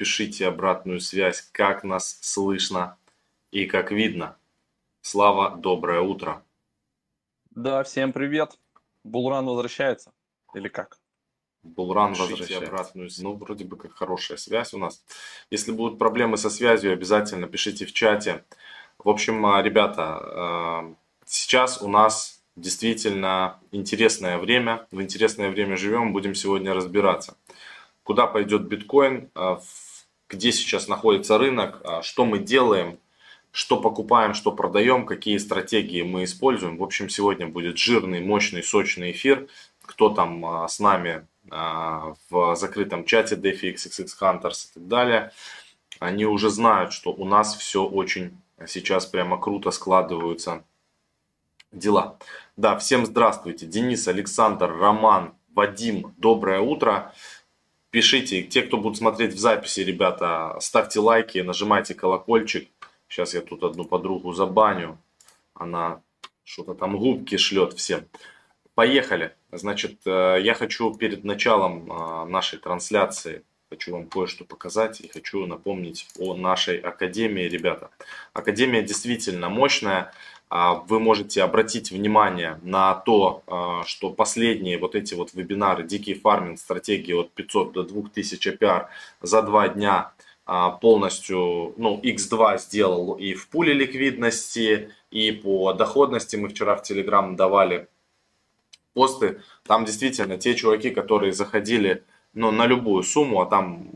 напишите обратную связь, как нас слышно и как видно. Слава, доброе утро. Да, всем привет. Булран возвращается? Или как? Булран возвращается. обратную. Ну, вроде бы как хорошая связь у нас. Если будут проблемы со связью, обязательно пишите в чате. В общем, а, ребята, а, сейчас у нас действительно интересное время. В интересное время живем, будем сегодня разбираться. Куда пойдет биткоин, а, где сейчас находится рынок, что мы делаем, что покупаем, что продаем, какие стратегии мы используем. В общем, сегодня будет жирный, мощный, сочный эфир. Кто там с нами в закрытом чате DeFi XXX Hunters и так далее, они уже знают, что у нас все очень сейчас прямо круто складываются дела. Да, всем здравствуйте. Денис, Александр, Роман, Вадим, доброе утро. Пишите, те, кто будут смотреть в записи, ребята, ставьте лайки, нажимайте колокольчик. Сейчас я тут одну подругу забаню. Она что-то там губки шлет всем. Поехали. Значит, э, я хочу перед началом э, нашей трансляции хочу вам кое-что показать и хочу напомнить о нашей академии, ребята. Академия действительно мощная. А, вы можете обратить внимание на то, а, что последние вот эти вот вебинары «Дикий фарминг. Стратегии от 500 до 2000 APR» за два дня а, полностью, ну, X2 сделал и в пуле ликвидности, и по доходности мы вчера в Telegram давали посты. Там действительно те чуваки, которые заходили ну, на любую сумму, а там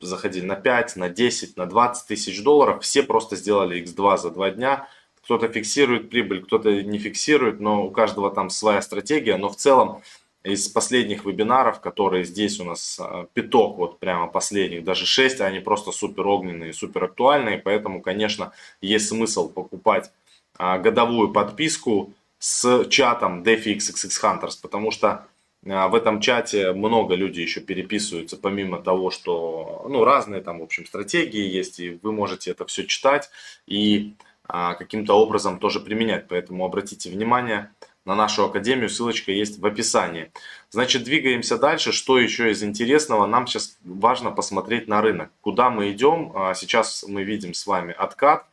заходили на 5, на 10, на 20 тысяч долларов, все просто сделали X2 за два дня. Кто-то фиксирует прибыль, кто-то не фиксирует, но у каждого там своя стратегия. Но в целом из последних вебинаров, которые здесь у нас а, пяток, вот прямо последних, даже 6, они просто супер огненные, супер актуальные. Поэтому, конечно, есть смысл покупать а, годовую подписку с чатом DeFi XXX Hunters, потому что а, в этом чате много людей еще переписываются, помимо того, что ну, разные там, в общем, стратегии есть, и вы можете это все читать и каким-то образом тоже применять. Поэтому обратите внимание на нашу академию, ссылочка есть в описании. Значит, двигаемся дальше. Что еще из интересного? Нам сейчас важно посмотреть на рынок. Куда мы идем? А, сейчас мы видим с вами откат.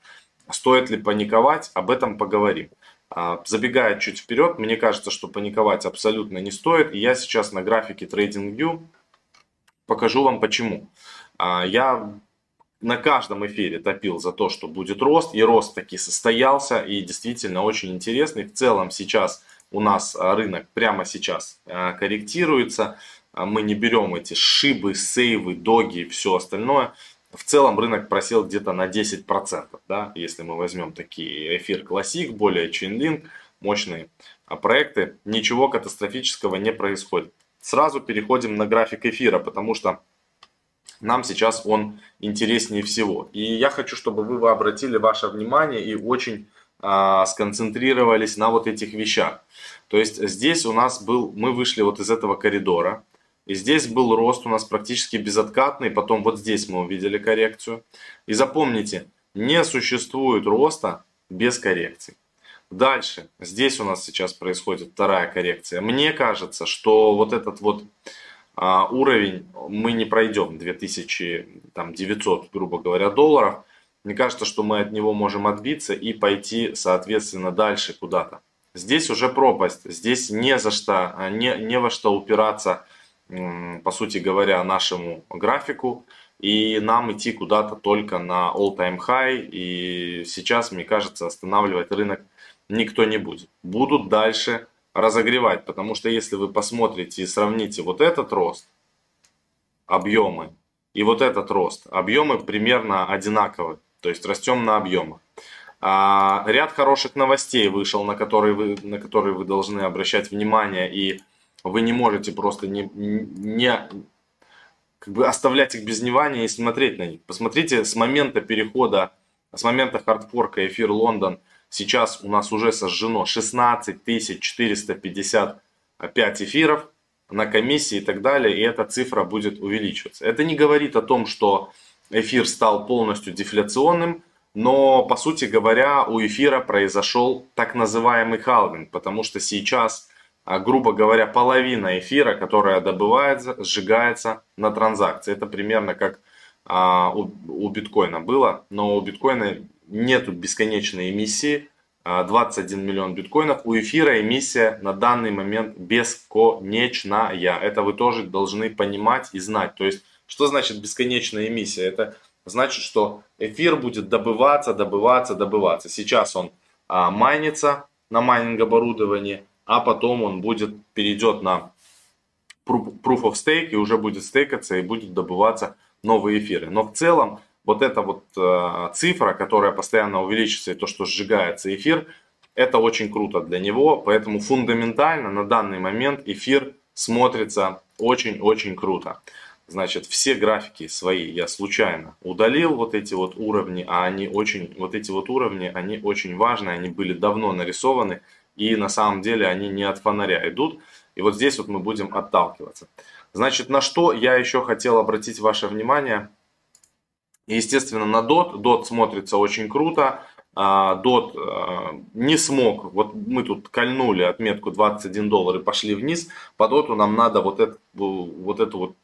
Стоит ли паниковать? Об этом поговорим. А, забегая чуть вперед, мне кажется, что паниковать абсолютно не стоит. И я сейчас на графике TradingView покажу вам почему. А, я на каждом эфире топил за то, что будет рост, и рост таки состоялся, и действительно очень интересный. В целом сейчас у нас рынок прямо сейчас а, корректируется, мы не берем эти шибы, сейвы, доги и все остальное в целом рынок просел где-то на 10%, да, если мы возьмем такие эфир классик, более Chainlink, мощные а проекты, ничего катастрофического не происходит. Сразу переходим на график эфира, потому что нам сейчас он интереснее всего. И я хочу, чтобы вы обратили ваше внимание и очень а, сконцентрировались на вот этих вещах. То есть здесь у нас был, мы вышли вот из этого коридора, и здесь был рост у нас практически безоткатный, потом вот здесь мы увидели коррекцию. И запомните, не существует роста без коррекции. Дальше, здесь у нас сейчас происходит вторая коррекция. Мне кажется, что вот этот вот уровень мы не пройдем, 2900, грубо говоря, долларов. Мне кажется, что мы от него можем отбиться и пойти, соответственно, дальше куда-то. Здесь уже пропасть, здесь не за что, не, не во что упираться по сути говоря, нашему графику. И нам идти куда-то только на all-time high. И сейчас, мне кажется, останавливать рынок никто не будет. Будут дальше разогревать. Потому что если вы посмотрите и сравните вот этот рост, объемы, и вот этот рост, объемы примерно одинаковые. То есть растем на объемах. А, ряд хороших новостей вышел, на которые, вы, на которые вы должны обращать внимание и вы не можете просто не, не как бы оставлять их без внимания и смотреть на них. Посмотрите с момента перехода, с момента хардфорка эфир Лондон, сейчас у нас уже сожжено 16 455 эфиров на комиссии и так далее, и эта цифра будет увеличиваться. Это не говорит о том, что эфир стал полностью дефляционным, но, по сути говоря, у эфира произошел так называемый халвинг, потому что сейчас а, грубо говоря, половина эфира, которая добывается, сжигается на транзакции. Это примерно как а, у, у биткоина было, но у биткоина нету бесконечной эмиссии, 21 миллион биткоинов. У эфира эмиссия на данный момент бесконечная. Это вы тоже должны понимать и знать. То есть, что значит бесконечная эмиссия? Это значит, что эфир будет добываться, добываться, добываться. Сейчас он а, майнится на майнинг оборудовании, а потом он будет, перейдет на proof of stake и уже будет стейкаться и будет добываться новые эфиры. Но в целом вот эта вот э, цифра, которая постоянно увеличивается, и то, что сжигается эфир, это очень круто для него, поэтому фундаментально на данный момент эфир смотрится очень-очень круто. Значит, все графики свои я случайно удалил, вот эти вот уровни, а они очень, вот эти вот уровни, они очень важны, они были давно нарисованы, и на самом деле они не от фонаря идут. И вот здесь вот мы будем отталкиваться. Значит, на что я еще хотел обратить ваше внимание – Естественно, на DOT. DOT смотрится очень круто. DOT а, не смог, вот мы тут кольнули отметку 21 доллар и пошли вниз, по DOT нам надо вот, это, вот эту вот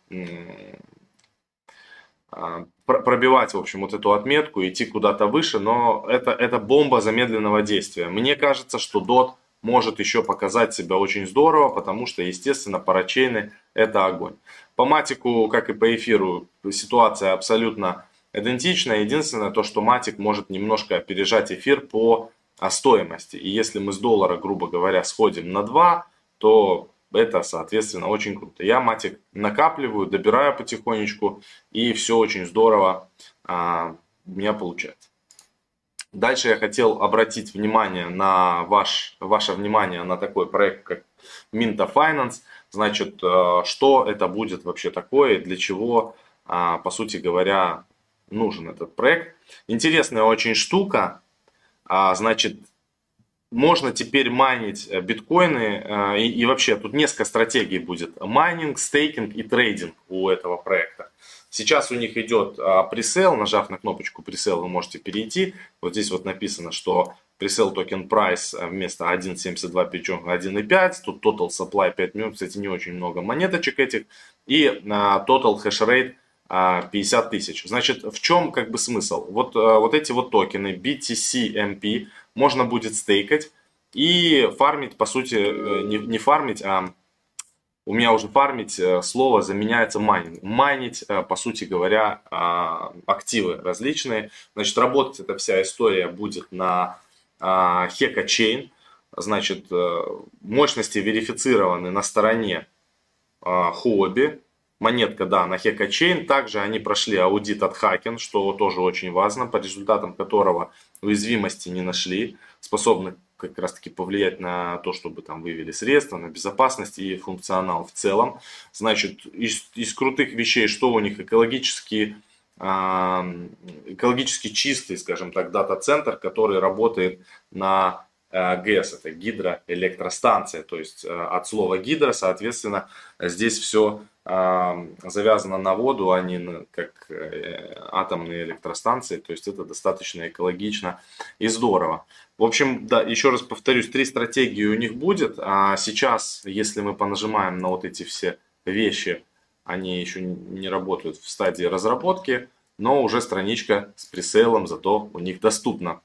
а, пробивать, в общем, вот эту отметку, идти куда-то выше, но это, это бомба замедленного действия. Мне кажется, что DOT может еще показать себя очень здорово, потому что, естественно, парачейны это огонь. По матику, как и по эфиру, ситуация абсолютно идентично. Единственное, то, что Матик может немножко опережать эфир по а, стоимости. И если мы с доллара, грубо говоря, сходим на 2, то это, соответственно, очень круто. Я матик накапливаю, добираю потихонечку, и все очень здорово а, у меня получается. Дальше я хотел обратить внимание на ваш, ваше внимание на такой проект, как Minta Finance. Значит, э, что это будет вообще такое, для чего, а, по сути говоря, нужен этот проект. Интересная очень штука. А, значит, можно теперь майнить э, биткоины э, и, и вообще тут несколько стратегий будет. Майнинг, стейкинг и трейдинг у этого проекта. Сейчас у них идет а, presale, нажав на кнопочку presale вы можете перейти. Вот здесь вот написано, что presale token price вместо 1.72 причем 1.5. Тут total supply 5 миллионов, кстати не очень много монеточек этих. И а, total hash rate 50 тысяч. Значит, в чем как бы смысл? Вот, э, вот эти вот токены BTC MP можно будет стейкать и фармить, по сути, э, не, не фармить, а у меня уже фармить э, слово заменяется майнинг. Майнить, по сути говоря, активы различные. Значит, работать эта вся история будет на Heka Chain. Значит, мощности верифицированы на стороне Huobi монетка, да, на Heka Также они прошли аудит от Haken, что тоже очень важно, по результатам которого уязвимости не нашли, способны как раз таки повлиять на то, чтобы там вывели средства, на безопасность и функционал в целом. Значит, из, из крутых вещей, что у них экологически, экологически чистый, скажем так, дата-центр, который работает на э, ГЭС, это гидроэлектростанция, то есть э, от слова гидро, соответственно, здесь все завязана на воду, а не как э, атомные электростанции. То есть это достаточно экологично и здорово. В общем, да, еще раз повторюсь, три стратегии у них будет. А сейчас, если мы понажимаем на вот эти все вещи, они еще не работают в стадии разработки, но уже страничка с пресейлом зато у них доступна.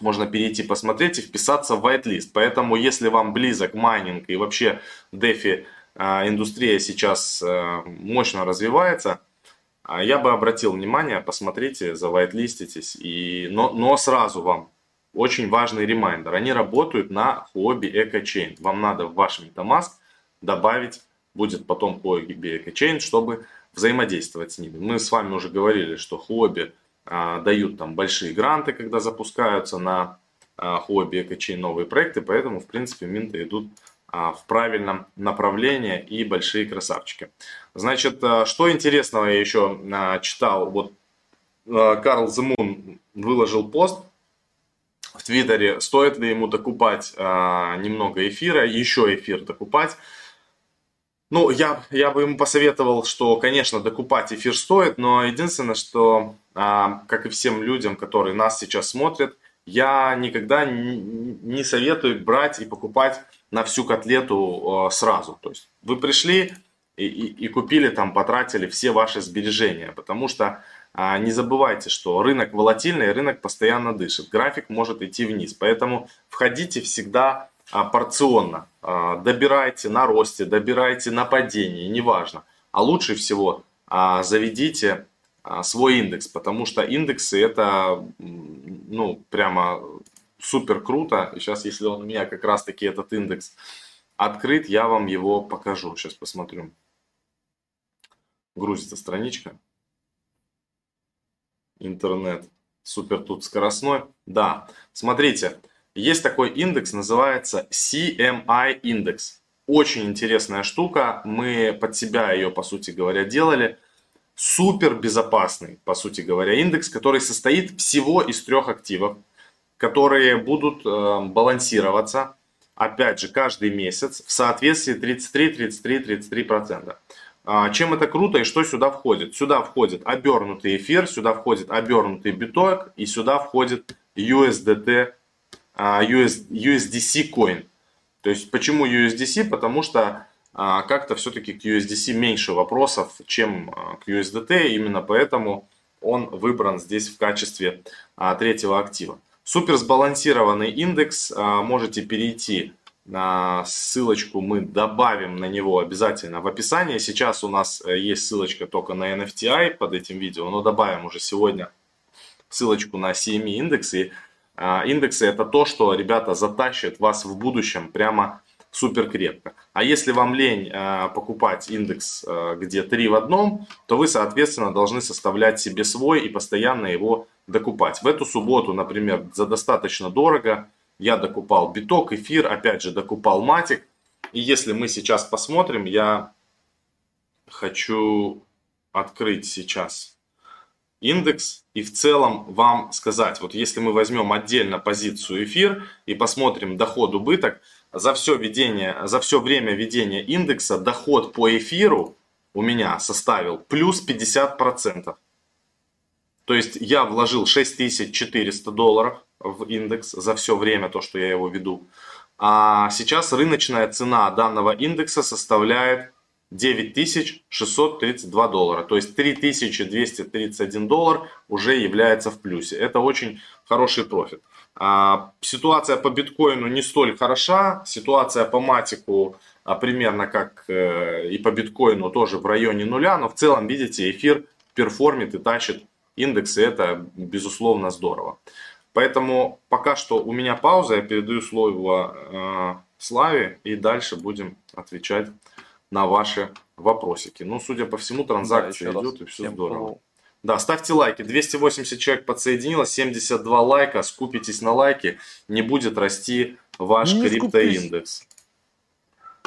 Можно перейти посмотреть и вписаться в whitelist. Поэтому, если вам близок майнинг и вообще DeFi а, индустрия сейчас э, мощно развивается, а я бы обратил внимание, посмотрите, завайтлиститесь, и, но, но сразу вам очень важный ремайдер. Они работают на Huobi EcoChain. Вам надо в ваш MetaMask добавить, будет потом Huobi EcoChain, чтобы взаимодействовать с ними. Мы с вами уже говорили, что Huobi а, дают там большие гранты, когда запускаются на а, Huobi EcoChain новые проекты, поэтому, в принципе, минты идут а, в правильном направлении и большие красавчики. Значит, а, что интересного я еще а, читал, вот Карл Зимун выложил пост в Твиттере, стоит ли ему докупать немного эфира, еще эфир докупать. Ну, я, я бы ему посоветовал, что, конечно, докупать эфир стоит, но единственное, что, как и всем людям, которые нас сейчас смотрят, я никогда не советую брать и покупать на всю котлету э, сразу. То есть вы пришли, и, и, и купили там, потратили все ваши сбережения. Потому что а, не забывайте, что рынок волатильный, рынок постоянно дышит. График может идти вниз. Поэтому входите всегда а, порционно. А, добирайте на росте, добирайте на падении, неважно. А лучше всего а, заведите а, свой индекс, потому что индексы это ну прямо супер круто. Сейчас, если он у меня как раз таки этот индекс открыт, я вам его покажу. Сейчас посмотрю. Грузится страничка интернет супер тут скоростной. Да, смотрите, есть такой индекс, называется CMI индекс. Очень интересная штука, мы под себя ее, по сути говоря, делали. Супер безопасный, по сути говоря, индекс, который состоит всего из трех активов, которые будут э, балансироваться, опять же, каждый месяц в соответствии 33, 33, 33 процента. Чем это круто и что сюда входит? Сюда входит обернутый эфир, сюда входит обернутый биток и сюда входит USDT, а, USDC coin. То есть почему USDC? Потому что а, как-то все-таки к USDC меньше вопросов, чем к USDT. Именно поэтому он выбран здесь в качестве третьего актива. Супер сбалансированный индекс. Можете перейти Ссылочку мы добавим на него обязательно в описании. Сейчас у нас э, есть ссылочка только на NFTI под этим видео, но добавим уже сегодня ссылочку на CME индексы. А, индексы это то, что, ребята, затащит вас в будущем прямо супер крепко. А если вам лень э, покупать индекс, э, где 3 в одном, то вы, соответственно, должны составлять себе свой и постоянно его докупать. В эту субботу, например, за достаточно дорого я докупал биток, эфир, опять же докупал матик. И если мы сейчас посмотрим, я хочу открыть сейчас индекс и в целом вам сказать, вот если мы возьмем отдельно позицию эфир и посмотрим доход убыток, за все, ведение, за все время ведения индекса доход по эфиру у меня составил плюс 50%. То есть я вложил 6400 долларов, в индекс за все время, то, что я его веду. А сейчас рыночная цена данного индекса составляет 9632 доллара. То есть 3231 доллар уже является в плюсе. Это очень хороший профит. А, ситуация по биткоину не столь хороша. Ситуация по матику а, примерно как э, и по биткоину тоже в районе нуля. Но в целом, видите, эфир перформит и тащит индексы. Это безусловно здорово. Поэтому пока что у меня пауза, я передаю слово э, Славе и дальше будем отвечать на ваши вопросики. Ну, судя по всему, транзакция да, идет и все здорово. Пробовал. Да, ставьте лайки. 280 человек подсоединилось, 72 лайка. Скупитесь на лайки, не будет расти ваш не криптоиндекс.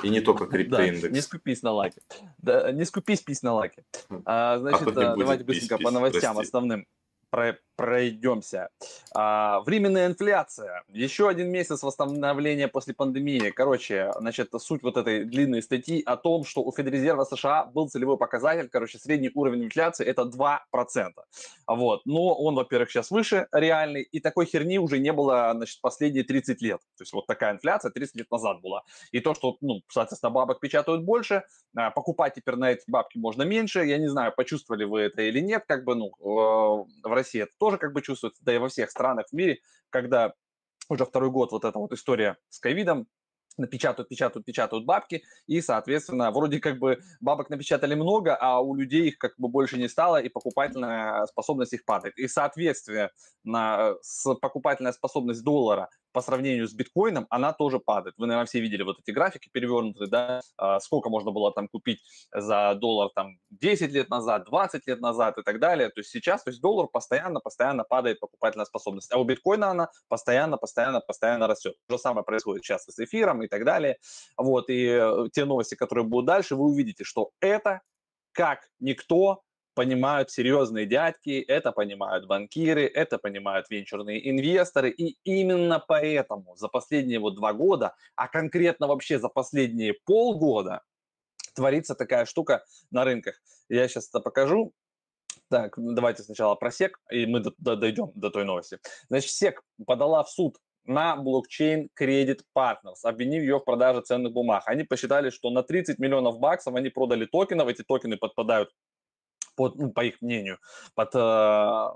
И не только криптоиндекс. Да, не скупись на лайки. Да, не скупись, пись на лайки. А, а значит, а давайте быстренько пись, по новостям прости. основным про пройдемся. А, временная инфляция. Еще один месяц восстановления после пандемии. Короче, значит, суть вот этой длинной статьи о том, что у Федрезерва США был целевой показатель, короче, средний уровень инфляции это 2%. Вот. Но он, во-первых, сейчас выше реальный, и такой херни уже не было, значит, последние 30 лет. То есть вот такая инфляция 30 лет назад была. И то, что, ну, соответственно, бабок печатают больше, а, покупать теперь на эти бабки можно меньше. Я не знаю, почувствовали вы это или нет, как бы, ну, э, в России это тоже как бы чувствуется, да и во всех странах в мире, когда уже второй год вот эта вот история с ковидом, напечатают, печатают, печатают бабки, и, соответственно, вроде как бы бабок напечатали много, а у людей их как бы больше не стало, и покупательная способность их падает. И, соответственно, с покупательная способность доллара по сравнению с биткоином, она тоже падает. Вы, наверное, все видели вот эти графики перевернутые, да, а, сколько можно было там купить за доллар там 10 лет назад, 20 лет назад и так далее. То есть сейчас, то есть доллар постоянно, постоянно падает покупательная способность, а у биткоина она постоянно, постоянно, постоянно растет. То же самое происходит сейчас с эфиром и так далее. Вот, и э, те новости, которые будут дальше, вы увидите, что это как никто понимают серьезные дядьки, это понимают банкиры, это понимают венчурные инвесторы. И именно поэтому за последние вот два года, а конкретно вообще за последние полгода, творится такая штука на рынках. Я сейчас это покажу. Так, давайте сначала про СЕК, и мы до, до, дойдем до той новости. Значит, СЕК подала в суд на блокчейн Credit Partners, обвинив ее в продаже ценных бумаг. Они посчитали, что на 30 миллионов баксов они продали токенов, эти токены подпадают под, ну, по их мнению, под э,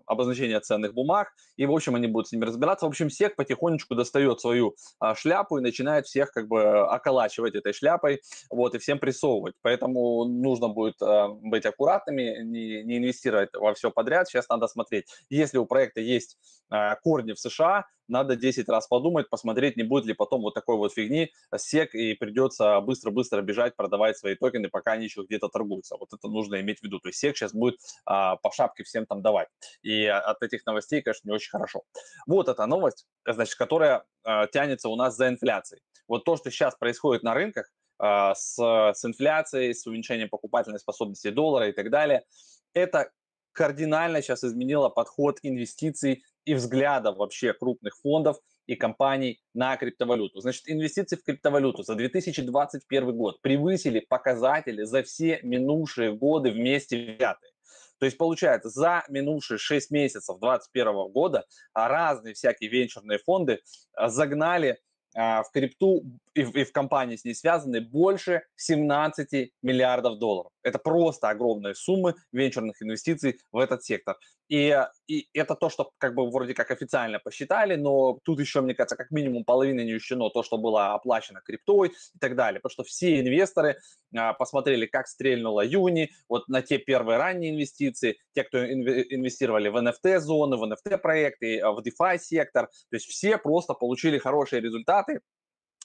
обозначение ценных бумаг. И, в общем, они будут с ними разбираться. В общем, всех потихонечку достает свою э, шляпу и начинает всех как бы околачивать этой шляпой, вот, и всем прессовывать. Поэтому нужно будет э, быть аккуратными, не, не инвестировать во все подряд. Сейчас надо смотреть. Если у проекта есть э, корни в США, надо 10 раз подумать, посмотреть, не будет ли потом вот такой вот фигни сек, и придется быстро-быстро бежать, продавать свои токены, пока они еще где-то торгуются. Вот это нужно иметь в виду. То есть сек сейчас будет а, по шапке всем там давать. И от этих новостей, конечно, не очень хорошо. Вот эта новость, значит, которая а, тянется у нас за инфляцией. Вот то, что сейчас происходит на рынках а, с, с инфляцией, с уменьшением покупательной способности доллара и так далее, это кардинально сейчас изменило подход инвестиций и взглядов вообще крупных фондов и компаний на криптовалюту. Значит, инвестиции в криптовалюту за 2021 год превысили показатели за все минувшие годы вместе взятые. То есть, получается, за минувшие 6 месяцев 2021 года разные всякие венчурные фонды загнали а, в крипту и в, и в компании с ней связаны больше 17 миллиардов долларов. Это просто огромные суммы венчурных инвестиций в этот сектор. И, и это то, что как бы вроде как официально посчитали, но тут еще, мне кажется, как минимум половина не учтено то, что было оплачено криптой и так далее. Потому что все инвесторы а, посмотрели, как стрельнула Юни, вот на те первые ранние инвестиции, те, кто инвестировали в NFT-зоны, в NFT-проекты, в DeFi-сектор. То есть все просто получили хорошие результаты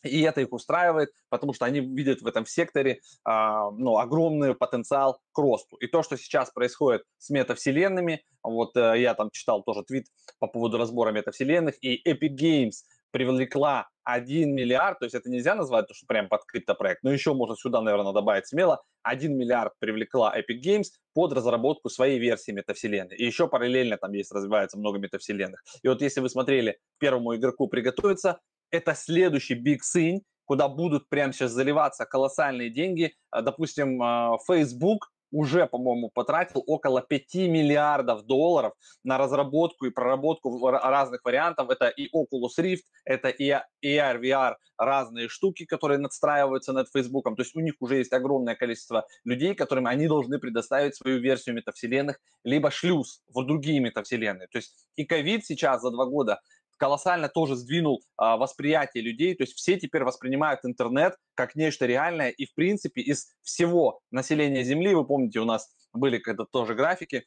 и это их устраивает, потому что они видят в этом секторе а, ну, огромный потенциал к росту. И то, что сейчас происходит с метавселенными, вот э, я там читал тоже твит по поводу разбора метавселенных, и Epic Games привлекла 1 миллиард, то есть это нельзя назвать, то, что прям под криптопроект, но еще можно сюда, наверное, добавить смело, 1 миллиард привлекла Epic Games под разработку своей версии метавселенной. И еще параллельно там есть, развивается много метавселенных. И вот если вы смотрели первому игроку приготовиться, это следующий big thing, куда будут прямо сейчас заливаться колоссальные деньги. А, допустим, а, Facebook уже, по-моему, потратил около 5 миллиардов долларов на разработку и проработку разных вариантов. Это и Oculus Rift, это и AR, VR, разные штуки, которые надстраиваются над Facebook. То есть у них уже есть огромное количество людей, которым они должны предоставить свою версию метавселенных, либо шлюз в другие метавселенные. То есть и ковид сейчас за два года колоссально тоже сдвинул а, восприятие людей, то есть все теперь воспринимают интернет как нечто реальное, и в принципе из всего населения Земли, вы помните, у нас были когда тоже графики,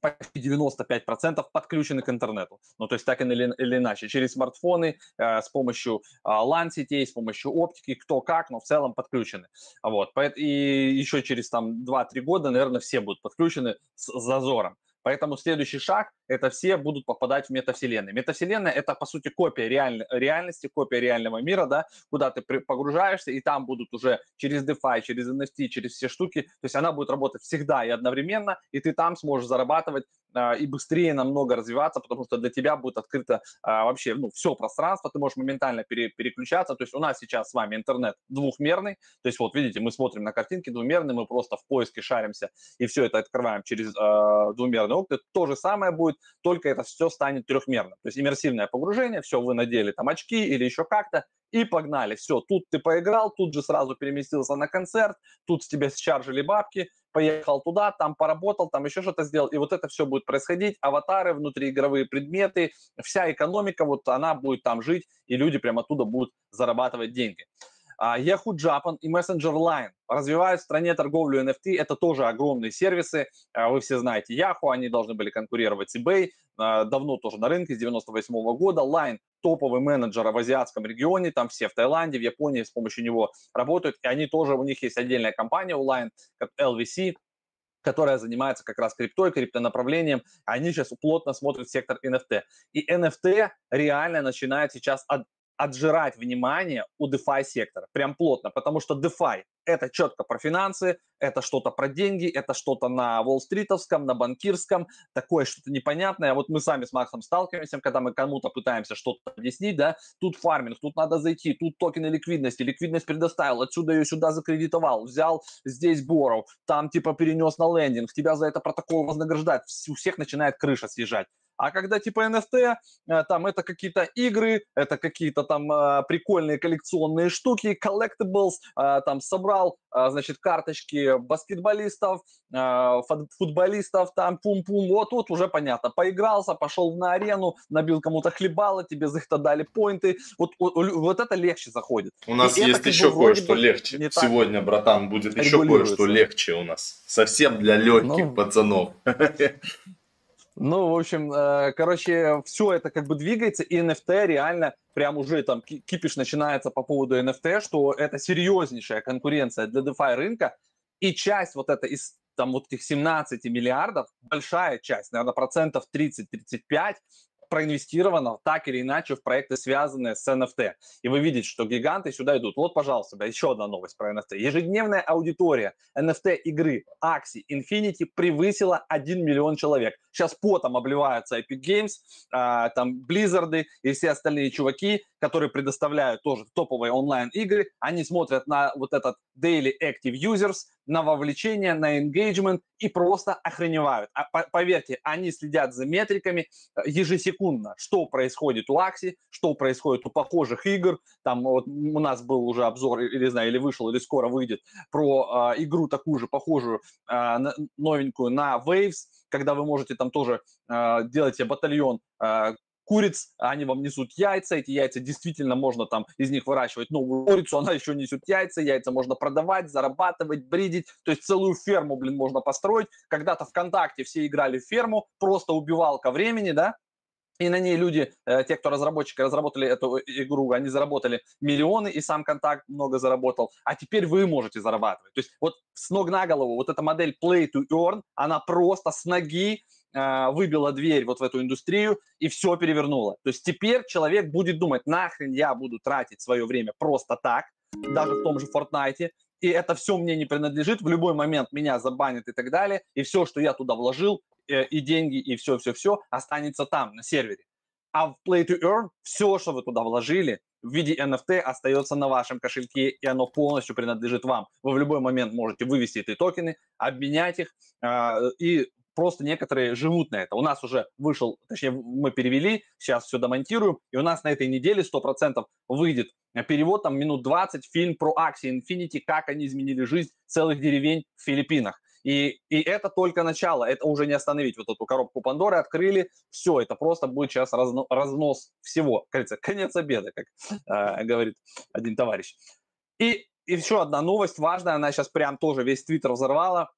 почти 95% подключены к интернету. Ну, то есть так или, или иначе, через смартфоны, э, с помощью э, LAN-сетей, с помощью оптики, кто как, но в целом подключены. Вот. И еще через там 2-3 года, наверное, все будут подключены с зазором. Поэтому следующий шаг – это все будут попадать в метавселенные. Метавселенная – это, по сути, копия реаль... реальности, копия реального мира, да, куда ты погружаешься, и там будут уже через DeFi, через NFT, через все штуки, то есть она будет работать всегда и одновременно, и ты там сможешь зарабатывать а, и быстрее намного развиваться, потому что для тебя будет открыто а, вообще ну, все пространство, ты можешь моментально пере, переключаться. То есть у нас сейчас с вами интернет двухмерный, то есть вот видите, мы смотрим на картинки двумерные, мы просто в поиске шаримся и все это открываем через э, двумерные окна. То же самое будет, только это все станет трехмерным. То есть иммерсивное погружение, все, вы надели там очки или еще как-то, и погнали. Все, тут ты поиграл, тут же сразу переместился на концерт, тут с тебя счаржили бабки, поехал туда, там поработал, там еще что-то сделал, и вот это все будет происходить, аватары, внутриигровые предметы, вся экономика, вот она будет там жить, и люди прямо оттуда будут зарабатывать деньги. А, Yahoo Japan и Messenger Line развивают в стране торговлю NFT. Это тоже огромные сервисы. А, вы все знаете Yahoo, они должны были конкурировать с eBay. А, давно тоже на рынке, с 98 года. Line топовый менеджер в азиатском регионе, там все в Таиланде, в Японии с помощью него работают, и они тоже, у них есть отдельная компания онлайн, LVC, которая занимается как раз криптой, криптонаправлением. Они сейчас плотно смотрят сектор NFT. И NFT реально начинает сейчас отжирать внимание у DeFi сектора, прям плотно, потому что DeFi это четко про финансы, это что-то про деньги, это что-то на Уолл-стритовском, на банкирском, такое что-то непонятное. Вот мы сами с Максом сталкиваемся, когда мы кому-то пытаемся что-то объяснить, да, тут фарминг, тут надо зайти, тут токены ликвидности, ликвидность предоставил, отсюда ее сюда закредитовал, взял здесь боров, там типа перенес на лендинг, тебя за это протокол вознаграждать, у всех начинает крыша съезжать. А когда типа NFT, э, там это какие-то игры, это какие-то там э, прикольные коллекционные штуки, collectibles, э, там собрал, значит, карточки баскетболистов, футболистов, там пум-пум, вот тут уже понятно, поигрался, пошел на арену, набил кому-то хлебало, тебе за это дали поинты, вот, вот, это легче заходит. У нас И есть это, еще кое-что легче. Сегодня, братан, будет еще кое-что легче у нас. Совсем для легких ну, пацанов. Ну, в общем, э, короче, все это как бы двигается, и NFT реально прям уже там кипиш начинается по поводу NFT, что это серьезнейшая конкуренция для DeFi рынка, и часть вот эта из там вот этих 17 миллиардов, большая часть, наверное, процентов 30-35, проинвестировано так или иначе в проекты, связанные с NFT. И вы видите, что гиганты сюда идут. Вот, пожалуйста, еще одна новость про NFT. Ежедневная аудитория NFT игры Axie Infinity превысила 1 миллион человек. Сейчас потом обливаются Epic Games, а, там Blizzard и все остальные чуваки, которые предоставляют тоже топовые онлайн-игры. Они смотрят на вот этот Daily Active Users, на вовлечение, на engagement и просто охреневают. А, поверьте, они следят за метриками э, ежесекундно, что происходит у Axie, что происходит у похожих игр. Там вот у нас был уже обзор, или знаю, или вышел, или скоро выйдет, про э, игру такую же, похожую, э, новенькую на Waves, когда вы можете там тоже э, делать себе батальон э, куриц, они вам несут яйца, эти яйца действительно можно там из них выращивать новую курицу, она еще несет яйца, яйца можно продавать, зарабатывать, бридить, то есть целую ферму, блин, можно построить. Когда-то ВКонтакте все играли в ферму, просто убивалка времени, да, и на ней люди, э, те, кто разработчики разработали эту игру, они заработали миллионы, и сам Контакт много заработал. А теперь вы можете зарабатывать. То есть вот с ног на голову вот эта модель play to earn, она просто с ноги э, выбила дверь вот в эту индустрию и все перевернула. То есть теперь человек будет думать, нахрен я буду тратить свое время просто так, даже в том же Fortnite, и это все мне не принадлежит, в любой момент меня забанят и так далее, и все, что я туда вложил, и деньги, и все-все-все останется там, на сервере. А в Play to Earn все, что вы туда вложили, в виде NFT остается на вашем кошельке, и оно полностью принадлежит вам. Вы в любой момент можете вывести эти токены, обменять их, э, и просто некоторые живут на это. У нас уже вышел, точнее, мы перевели, сейчас все домонтируем, и у нас на этой неделе 100% выйдет перевод, там, минут 20, фильм про Axie Infinity, как они изменили жизнь целых деревень в Филиппинах. И, и это только начало, это уже не остановить. Вот эту коробку Пандоры открыли, все, это просто будет сейчас разно, разнос всего. Кажется, конец обеда, как э, говорит один товарищ. И еще одна новость важная, она сейчас прям тоже весь твиттер взорвала.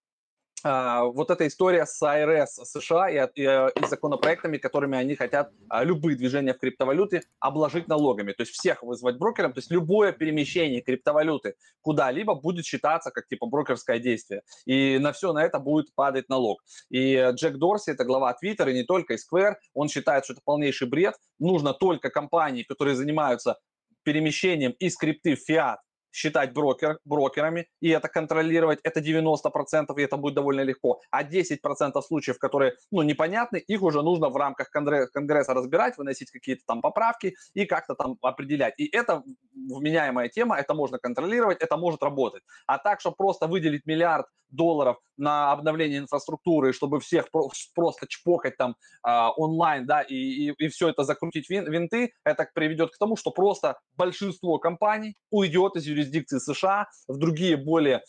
А, вот эта история с АРС США и, и, и законопроектами, которыми они хотят а, любые движения в криптовалюте обложить налогами. То есть всех вызвать брокером, то есть любое перемещение криптовалюты куда-либо будет считаться как типа брокерское действие. И на все на это будет падать налог. И Джек Дорси, это глава Твиттера, и не только, и Square, он считает, что это полнейший бред. Нужно только компании, которые занимаются перемещением из крипты в фиат считать брокер, брокерами и это контролировать, это 90%, и это будет довольно легко. А 10% случаев, которые ну, непонятны, их уже нужно в рамках конгресса, разбирать, выносить какие-то там поправки и как-то там определять. И это вменяемая тема, это можно контролировать, это может работать. А так, чтобы просто выделить миллиард долларов на обновление инфраструктуры, чтобы всех просто чпокать там э, онлайн, да, и, и, и все это закрутить вин, винты, это приведет к тому, что просто большинство компаний уйдет из юрисдикции США в другие более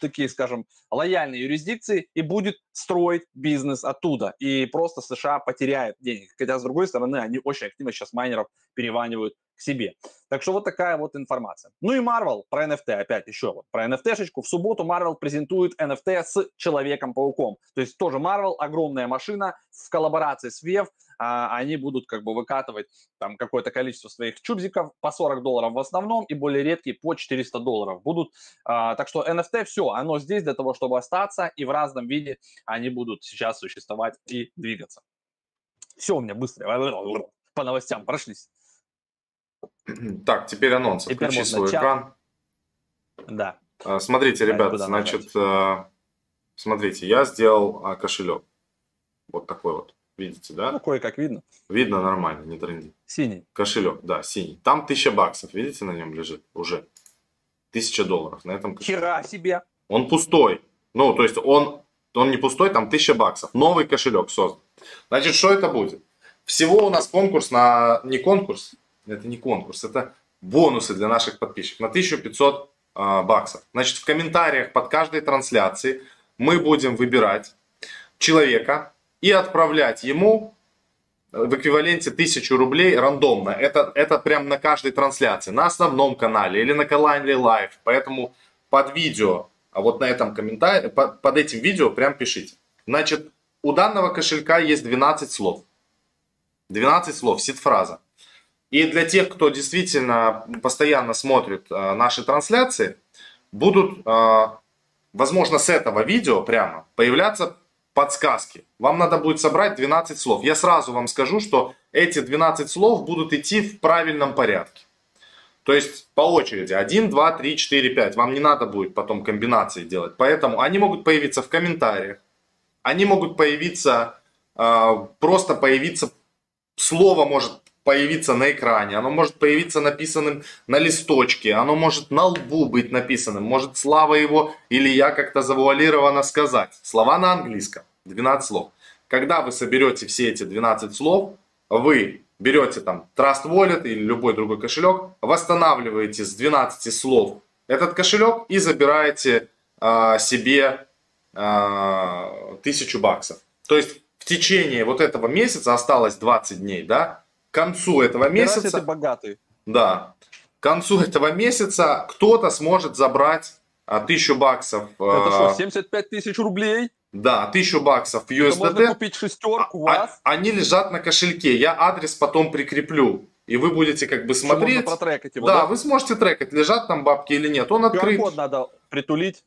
такие, скажем, лояльные юрисдикции и будет строить бизнес оттуда. И просто США потеряет денег. Хотя, с другой стороны, они очень активно сейчас майнеров переванивают к себе. Так что вот такая вот информация. Ну и Marvel про NFT опять еще вот про NFT-шечку. В субботу Marvel презентует NFT с Человеком-пауком. То есть тоже Marvel, огромная машина в коллаборации с Vev. А, они будут как бы выкатывать там какое-то количество своих чубзиков по 40 долларов в основном и более редкие по 400 долларов будут. А, так что NFT все, оно здесь для того, чтобы остаться и в разном виде они будут сейчас существовать и двигаться. Все у меня быстро по новостям прошлись. Так, теперь анонс. Теперь Включи свой чат. экран. Да. А, смотрите, ребята, значит, нажать? Э, смотрите, я сделал а, кошелек. Вот такой вот. Видите, да? Ну, кое-как видно. Видно нормально, не тренди. Синий. Кошелек, да, синий. Там тысяча баксов, видите, на нем лежит уже. Тысяча долларов на этом кошельке. Хера себе. Он пустой. Ну, то есть он, он не пустой, там тысяча баксов. Новый кошелек создан. Значит, что это будет? Всего у нас конкурс на... Не конкурс, это не конкурс, это бонусы для наших подписчиков на 1500 э, а, баксов. Значит, в комментариях под каждой трансляцией мы будем выбирать человека и отправлять ему в эквиваленте 1000 рублей рандомно. Это, это прям на каждой трансляции, на основном канале или на канале Live. Поэтому под видео, а вот на этом комментарии, под, под этим видео прям пишите. Значит, у данного кошелька есть 12 слов. 12 слов, сид-фраза. И для тех, кто действительно постоянно смотрит э, наши трансляции, будут, э, возможно, с этого видео прямо появляться подсказки. Вам надо будет собрать 12 слов. Я сразу вам скажу, что эти 12 слов будут идти в правильном порядке. То есть по очереди 1, 2, 3, 4, 5. Вам не надо будет потом комбинации делать. Поэтому они могут появиться в комментариях. Они могут появиться, э, просто появиться, слово может появиться на экране, оно может появиться написанным на листочке, оно может на лбу быть написанным, может Слава его или я как-то завуалированно сказать. Слова на английском, 12 слов. Когда вы соберете все эти 12 слов, вы берете там Trust Wallet или любой другой кошелек, восстанавливаете с 12 слов этот кошелек и забираете э, себе э, а, 1000 баксов. То есть в течение вот этого месяца осталось 20 дней, да, к концу этого месяца... ты богатый. Да. К концу этого месяца кто-то сможет забрать а, тысячу баксов. Это что, 75 а, тысяч рублей? Да, тысячу баксов в USDT. можно купить шестерку а, вас. А, они лежат на кошельке. Я адрес потом прикреплю. И вы будете как бы смотреть. Можно протрекать его, да, да, вы сможете трекать, лежат там бабки или нет. Он открыт. QR-код надо притулить.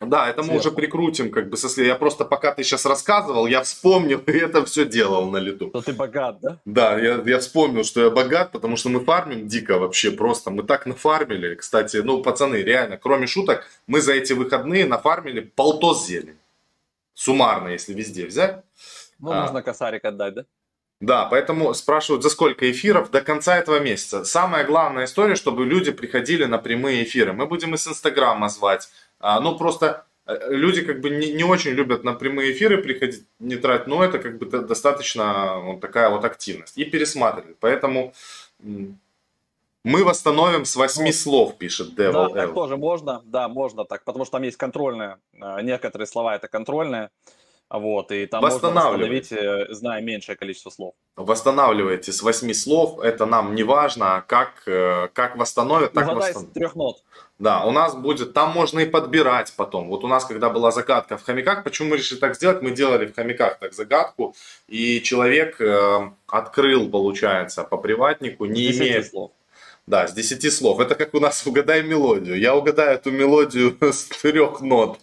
Да, это мы уже прикрутим, как бы, со Я просто, пока ты сейчас рассказывал, я вспомнил и это все делал на лету. Что ты богат, да? Да, я, я вспомнил, что я богат, потому что мы фармим дико вообще просто. Мы так нафармили. Кстати, ну, пацаны, реально, кроме шуток, мы за эти выходные нафармили полтос зелень. Суммарно, если везде взять. Ну, а, можно косарик отдать, да? Да, поэтому спрашивают, за сколько эфиров до конца этого месяца. Самая главная история, чтобы люди приходили на прямые эфиры. Мы будем из Инстаграма звать, а, ну, просто э, люди как бы не, не очень любят на прямые эфиры приходить, не тратить, но это как бы достаточно вот такая вот активность. И пересматривать. Поэтому мы восстановим с восьми слов, пишет Devil Да, так тоже можно, да, можно так, потому что там есть контрольные, э, некоторые слова это контрольные, вот, и там можно восстановить, э, зная меньшее количество слов. Восстанавливайте с восьми слов, это нам не важно, как, как восстановят, так Угадай восстанов... с трех нот. Да, у нас будет, там можно и подбирать потом. Вот у нас, когда была загадка в хомяках, почему мы решили так сделать? Мы делали в хомяках так загадку, и человек э, открыл, получается, по приватнику, не имея... слов. Да, с 10 слов. Это как у нас «Угадай мелодию». Я угадаю эту мелодию с трех нот.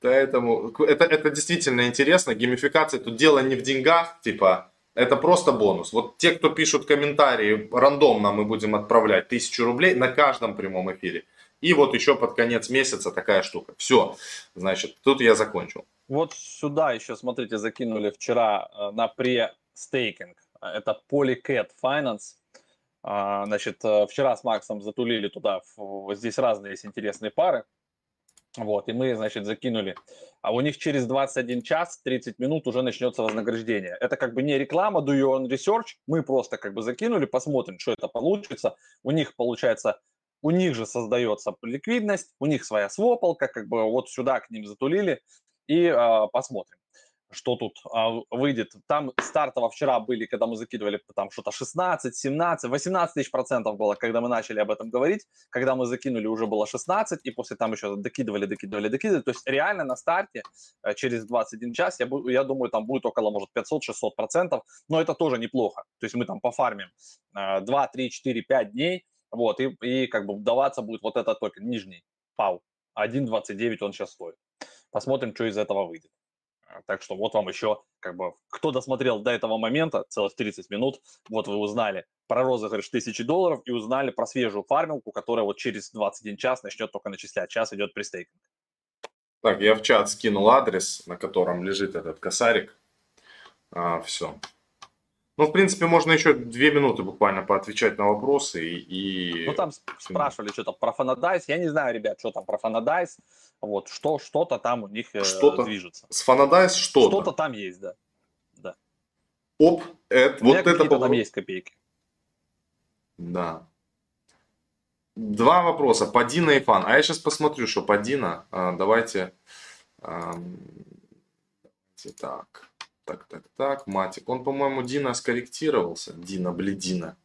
Поэтому это, это действительно интересно. Геймификация, тут дело не в деньгах, типа, это просто бонус. Вот те, кто пишут комментарии, рандомно мы будем отправлять тысячу рублей на каждом прямом эфире. И вот еще под конец месяца такая штука. Все, значит, тут я закончил. Вот сюда еще, смотрите, закинули вчера э, на пре-стейкинг. Это Polycat Finance. А, значит, э, вчера с Максом затулили туда, здесь разные есть интересные пары. Вот, и мы, значит, закинули. А у них через 21 час, 30 минут уже начнется вознаграждение. Это как бы не реклама, do your own research. Мы просто как бы закинули, посмотрим, что это получится. У них получается, у них же создается ликвидность, у них своя свопалка, как бы вот сюда к ним затулили и э, посмотрим что тут а, выйдет. Там стартово вчера были, когда мы закидывали там что-то 16, 17, 18 тысяч процентов было, когда мы начали об этом говорить. Когда мы закинули, уже было 16, и после там еще докидывали, докидывали, докидывали. То есть реально на старте э, через 21 час, я, я думаю, там будет около, может, 500-600 процентов, но это тоже неплохо. То есть мы там пофармим 2, 3, 4, 5 дней, вот, и, и как бы вдаваться будет вот этот токен нижний, пау, 1.29 он сейчас стоит. Посмотрим, что из этого выйдет. Так что вот вам еще, как бы, кто досмотрел до этого момента, целых 30 минут, вот вы узнали про розыгрыш тысячи долларов и узнали про свежую фармилку, которая вот через 21 час начнет только начислять. Час идет пристейкинг. Так, я в чат скинул адрес, на котором лежит этот косарик. А, все. Ну, в принципе, можно еще две минуты буквально поотвечать на вопросы и... Ну, там спрашивали что-то про Fanadise. Я не знаю, ребят, что там про Fanadise. Вот, что, что-то там у них э, что-то. движется. С Fanadise что-то. Что-то там есть, да. да. Оп, это, вот это поворот. там есть копейки. Да. Два вопроса. По Дина и Фан. А я сейчас посмотрю, что по Дина. А, давайте. А, так. Так, так, так. Матик. Он, по-моему, Дина скорректировался. Дина, бледина.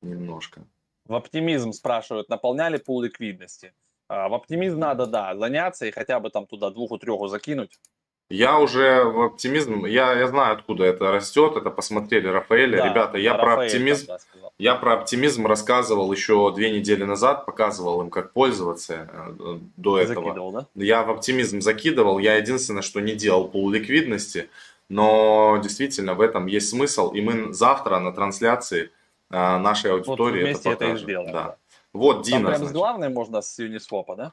Немножко. В оптимизм спрашивают, наполняли пул ликвидности. А, в оптимизм надо, да, заняться и хотя бы там туда двуху-треху закинуть. Я уже в оптимизм, я, я знаю, откуда это растет, это посмотрели Рафаэля. Да, Ребята, я Рафаэль, про оптимизм, да, я про оптимизм рассказывал еще две недели назад, показывал им, как пользоваться э, до этого. Закидывал, да? Я в оптимизм закидывал, я единственное, что не делал пол ликвидности, но действительно в этом есть смысл, и мы завтра на трансляции э, нашей аудитории вот это покажем. Это и сделаем, да. да. Вот Дина. Там прям значит. с главной можно с Uniswap, да?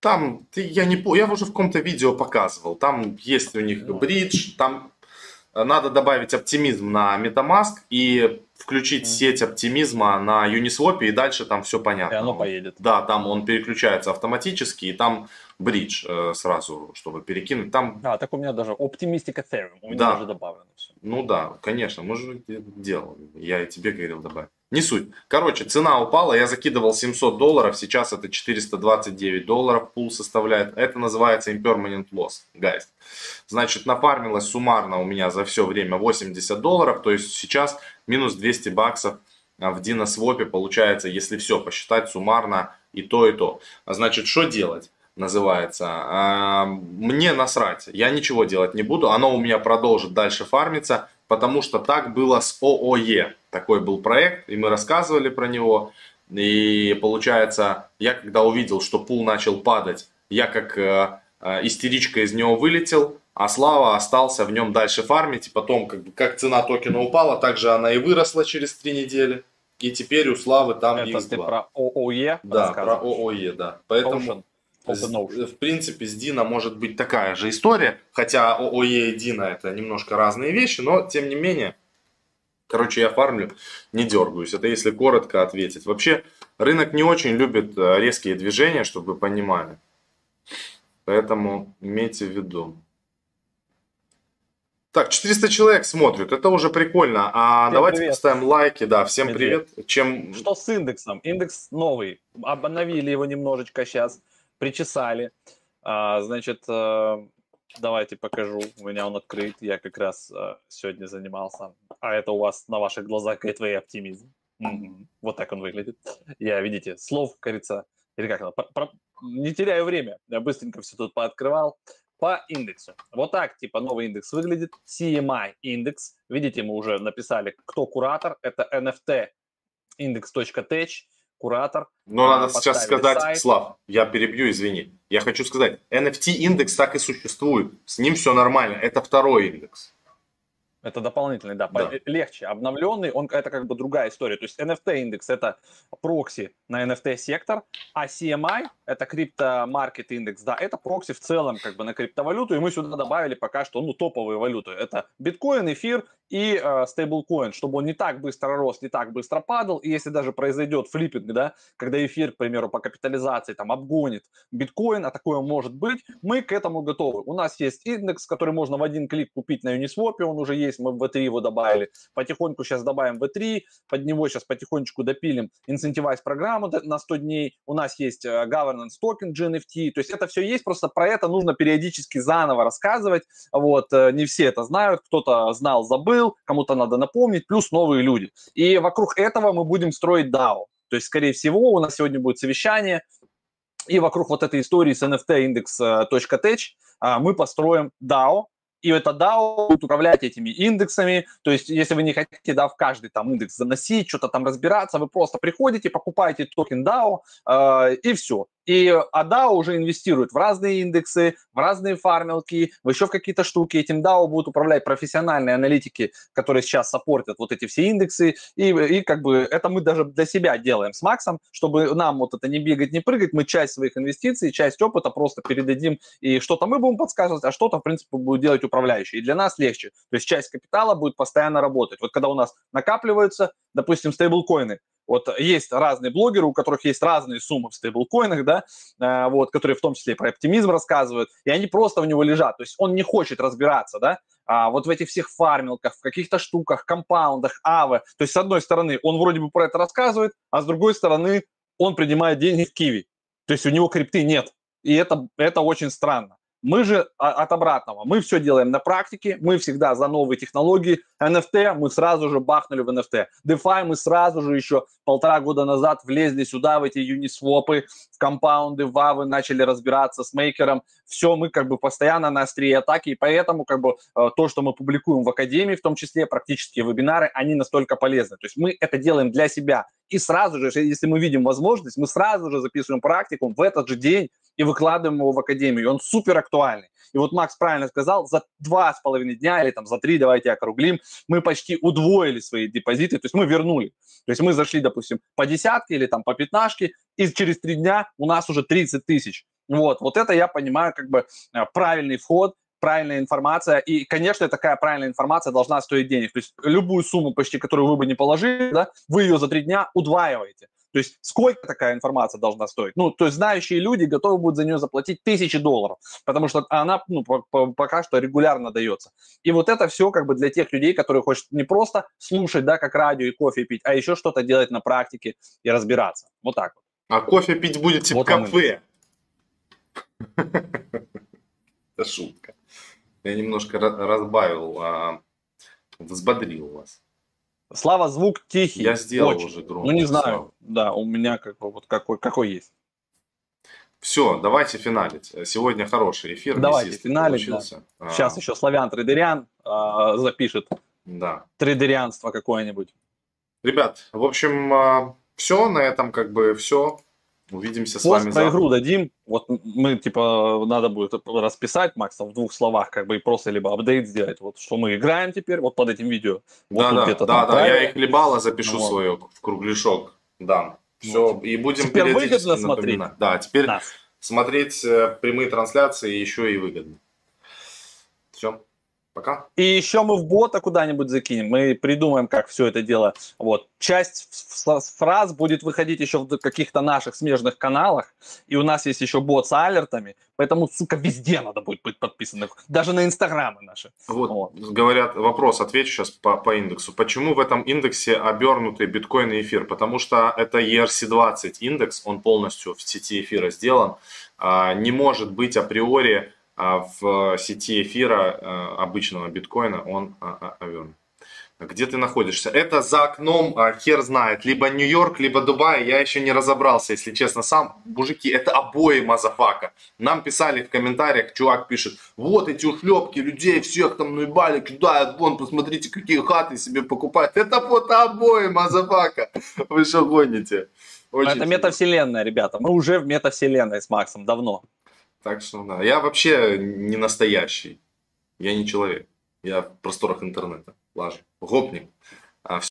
Там, ты, я не я уже в каком-то видео показывал, там есть у них бридж, там э, надо добавить оптимизм на MetaMask и включить mm. сеть оптимизма на Uniswap, и дальше там все понятно. И оно поедет. Да, там он переключается автоматически, и там бридж э, сразу, чтобы перекинуть. Там... А, так у меня даже Optimistic Ethereum, у меня да. даже добавлено все. Ну да, конечно, мы же делали. Я и тебе говорил добавить. Не суть. Короче, цена упала, я закидывал 700 долларов, сейчас это 429 долларов пул составляет. Это называется impermanent loss, guys. Значит, нафармилось суммарно у меня за все время 80 долларов, то есть сейчас минус 200 баксов а, в Диносвопе получается, если все посчитать суммарно и то, и то. Значит, что делать? называется. А, мне насрать, я ничего делать не буду, оно у меня продолжит дальше фармиться, потому что так было с ООЕ. Такой был проект, и мы рассказывали про него. И получается, я когда увидел, что пул начал падать, я как э, э, истеричка из него вылетел, а Слава остался в нем дальше фармить. И потом, как, как цена токена упала, так же она и выросла через три недели. И теперь у Славы там Это X2. ты про ООЕ Да, про ООЕ, да. Поэтому... Ocean. В принципе, с Дина может быть такая же история, хотя ООЕ и Дина это немножко разные вещи, но тем не менее, короче, я фармлю, не дергаюсь. Это если коротко ответить. Вообще, рынок не очень любит э, резкие движения, чтобы вы понимали. Поэтому имейте в виду. Так, 400 человек смотрят, это уже прикольно. А всем давайте привет. поставим лайки, да, всем привет. привет. Чем... Что с индексом? Индекс новый, обновили его немножечко сейчас причесали. А, значит, э, давайте покажу. У меня он открыт. Я как раз э, сегодня занимался. А это у вас на ваших глазах Gateway оптимизм. Вот так он выглядит. Я, видите, слов, кажется, или как оно, про, про, не теряю время. Я быстренько все тут пооткрывал. По индексу. Вот так, типа, новый индекс выглядит. CMI индекс. Видите, мы уже написали, кто куратор. Это NFT index.tech куратор. Но надо сейчас сказать, сайт. Слав, я перебью, извини. Я хочу сказать, NFT индекс так и существует. С ним все нормально. Это второй индекс. Это дополнительный, да, да. легче. Обновленный, он это как бы другая история. То есть NFT индекс это прокси на NFT сектор, а CMI это крипто-маркет индекс, да, это прокси в целом как бы на криптовалюту, и мы сюда добавили пока что, ну, топовые валюты. Это биткоин, эфир и э, стейблкоин, чтобы он не так быстро рос, не так быстро падал, и если даже произойдет флиппинг, да, когда эфир, к примеру, по капитализации там обгонит биткоин, а такое может быть, мы к этому готовы. У нас есть индекс, который можно в один клик купить на Uniswap, он уже есть, мы в V3 его добавили. Потихоньку сейчас добавим V3, под него сейчас потихонечку допилим Incentivize программу на 100 дней. У нас есть э, governance токен GNFT. То есть это все есть, просто про это нужно периодически заново рассказывать. Вот, э, не все это знают, кто-то знал, забыл, кому-то надо напомнить, плюс новые люди. И вокруг этого мы будем строить DAO. То есть, скорее всего, у нас сегодня будет совещание, и вокруг вот этой истории с NFT index.tech э, мы построим DAO, и это DAO будет управлять этими индексами. То есть, если вы не хотите, да, в каждый там индекс заносить, что-то там разбираться, вы просто приходите, покупаете токен DAO э, и все. И ADAO уже инвестирует в разные индексы, в разные фармилки, еще в какие-то штуки. Этим DAO будут управлять профессиональные аналитики, которые сейчас саппортят вот эти все индексы. И, и как бы это мы даже для себя делаем с Максом, чтобы нам вот это не бегать, не прыгать. Мы часть своих инвестиций, часть опыта просто передадим. И что-то мы будем подсказывать, а что-то, в принципе, будет делать управляющий. И для нас легче. То есть часть капитала будет постоянно работать. Вот когда у нас накапливаются, допустим, стейблкоины, Вот есть разные блогеры, у которых есть разные суммы в стейблкоинах, да, э, вот, которые в том числе про оптимизм рассказывают, и они просто у него лежат. То есть он не хочет разбираться, да, а вот в этих всех фармилках, в каких-то штуках, компаундах, авы. То есть, с одной стороны, он вроде бы про это рассказывает, а с другой стороны, он принимает деньги в Киви. То есть у него крипты нет. И это, это очень странно. Мы же от обратного. Мы все делаем на практике, мы всегда за новые технологии. NFT мы сразу же бахнули в NFT. DeFi мы сразу же еще полтора года назад влезли сюда, в эти юнисвопы, в компаунды, в АВы, начали разбираться с мейкером. Все, мы как бы постоянно на острие атаки, и поэтому как бы э, то, что мы публикуем в Академии, в том числе практические вебинары, они настолько полезны. То есть мы это делаем для себя. И сразу же, если мы видим возможность, мы сразу же записываем практикум в этот же день, и выкладываем его в академию. Он супер актуальный. И вот Макс правильно сказал, за два с половиной дня или там за три, давайте округлим, мы почти удвоили свои депозиты, то есть мы вернули. То есть мы зашли, допустим, по десятке или там по пятнашке, и через три дня у нас уже 30 тысяч. Вот, вот это я понимаю как бы э, правильный вход, правильная информация. И, конечно, такая правильная информация должна стоить денег. То есть любую сумму почти, которую вы бы не положили, да, вы ее за три дня удваиваете. То есть сколько такая информация должна стоить? Ну, то есть знающие люди готовы будут за нее заплатить тысячи долларов, потому что она ну, пока что регулярно дается. И вот это все как бы для тех людей, которые хотят не просто слушать, да, как радио и кофе пить, а еще что-то делать на практике и разбираться. Вот так вот. А кофе пить будете вот в кафе. Это шутка. Я немножко разбавил, а, взбодрил вас. Слава, звук тихий. Я сделал очень. уже громко. Ну, не знаю. Слава. Да, у меня как бы вот какой, какой есть. Все, давайте финалить. Сегодня хороший эфир. Давайте финалить. Да. А... Сейчас еще Славян Трейдериан а, запишет. Да. Трейдерианство какое-нибудь. Ребят, в общем, а, все на этом как бы все. Увидимся с Пост вами про завтра. игру дадим. Вот мы, типа, надо будет расписать, Макс, в двух словах, как бы, и просто либо апдейт сделать, вот, что мы играем теперь, вот под этим видео. Вот да, да, да, да, я их хлебало запишу вот. свое в кругляшок, да. Все, вот. и будем теперь выгодно смотреть. Да, теперь Нас. смотреть э, прямые трансляции еще и выгодно. Все. Пока. И еще мы в бота куда-нибудь закинем. Мы придумаем, как все это дело. Вот. Часть фраз будет выходить еще в каких-то наших смежных каналах. И у нас есть еще бот с алертами. Поэтому, сука, везде надо будет быть подписанным. Даже на инстаграмы наши. Вот, вот. говорят, вопрос, отвечу сейчас по, по индексу. Почему в этом индексе обернуты биткоин и эфир? Потому что это ERC20 индекс, он полностью в сети эфира сделан. А, не может быть априори а в сети эфира э, обычного биткоина он оверн. Где ты находишься? Это за окном, а, хер знает, либо Нью-Йорк, либо Дубай, я еще не разобрался, если честно, сам. Мужики, это обои motherfucker. Нам писали в комментариях, чувак пишет, вот эти ушлепки людей, всех там наебали, кидают, вон, посмотрите, какие хаты себе покупают. Это вот обои motherfucker. Вы что гоните? Очень это метавселенная, ребята. Мы уже в метавселенной с Максом давно. Так что да. Я вообще не настоящий. Я не человек. Я в просторах интернета лажу. Гопник. А